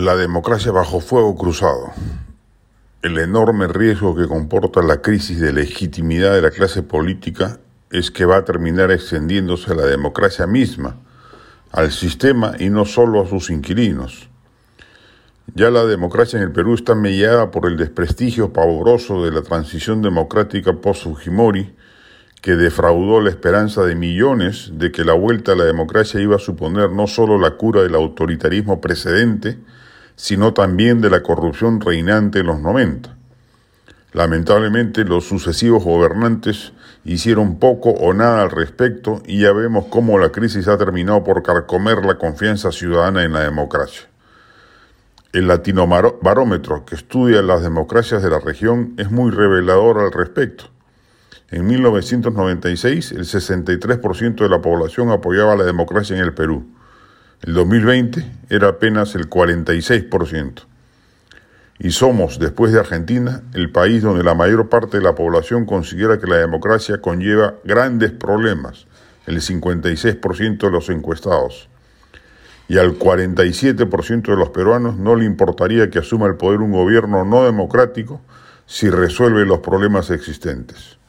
La democracia bajo fuego cruzado. El enorme riesgo que comporta la crisis de legitimidad de la clase política es que va a terminar extendiéndose a la democracia misma, al sistema y no solo a sus inquilinos. Ya la democracia en el Perú está mellada por el desprestigio pavoroso de la transición democrática post-Fujimori, que defraudó la esperanza de millones de que la vuelta a la democracia iba a suponer no solo la cura del autoritarismo precedente, sino también de la corrupción reinante en los 90. Lamentablemente los sucesivos gobernantes hicieron poco o nada al respecto y ya vemos cómo la crisis ha terminado por carcomer la confianza ciudadana en la democracia. El latinobarómetro que estudia las democracias de la región es muy revelador al respecto. En 1996, el 63% de la población apoyaba la democracia en el Perú. El 2020 era apenas el 46%. Y somos, después de Argentina, el país donde la mayor parte de la población considera que la democracia conlleva grandes problemas, el 56% de los encuestados. Y al 47% de los peruanos no le importaría que asuma el poder un gobierno no democrático si resuelve los problemas existentes.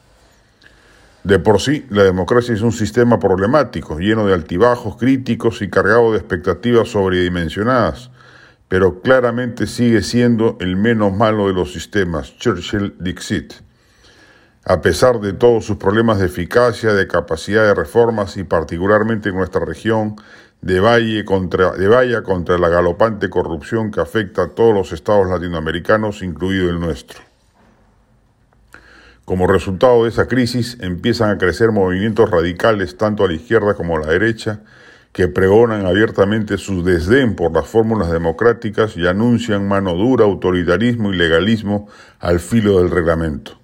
De por sí, la democracia es un sistema problemático, lleno de altibajos críticos y cargado de expectativas sobredimensionadas, pero claramente sigue siendo el menos malo de los sistemas, Churchill Dixit. A pesar de todos sus problemas de eficacia, de capacidad de reformas y particularmente en nuestra región, de, valle contra, de valla contra la galopante corrupción que afecta a todos los estados latinoamericanos, incluido el nuestro. Como resultado de esa crisis empiezan a crecer movimientos radicales tanto a la izquierda como a la derecha que pregonan abiertamente su desdén por las fórmulas democráticas y anuncian mano dura, autoritarismo y legalismo al filo del reglamento.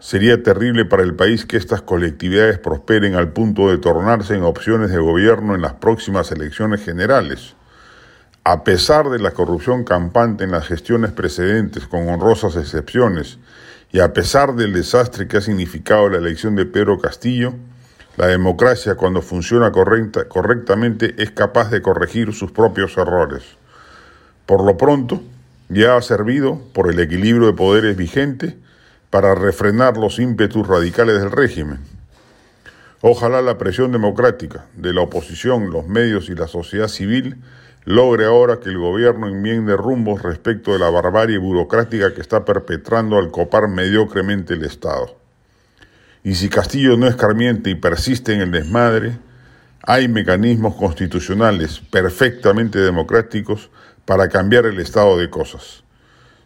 Sería terrible para el país que estas colectividades prosperen al punto de tornarse en opciones de gobierno en las próximas elecciones generales. A pesar de la corrupción campante en las gestiones precedentes, con honrosas excepciones, y a pesar del desastre que ha significado la elección de Pedro Castillo, la democracia cuando funciona correctamente es capaz de corregir sus propios errores. Por lo pronto, ya ha servido, por el equilibrio de poderes vigente, para refrenar los ímpetus radicales del régimen. Ojalá la presión democrática de la oposición, los medios y la sociedad civil logre ahora que el gobierno enmiende rumbos respecto de la barbarie burocrática que está perpetrando al copar mediocremente el Estado. Y si Castillo no es carmiente y persiste en el desmadre, hay mecanismos constitucionales perfectamente democráticos para cambiar el estado de cosas.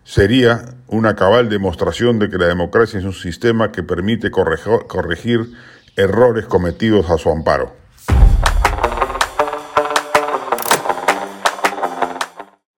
Sería una cabal demostración de que la democracia es un sistema que permite corregir errores cometidos a su amparo.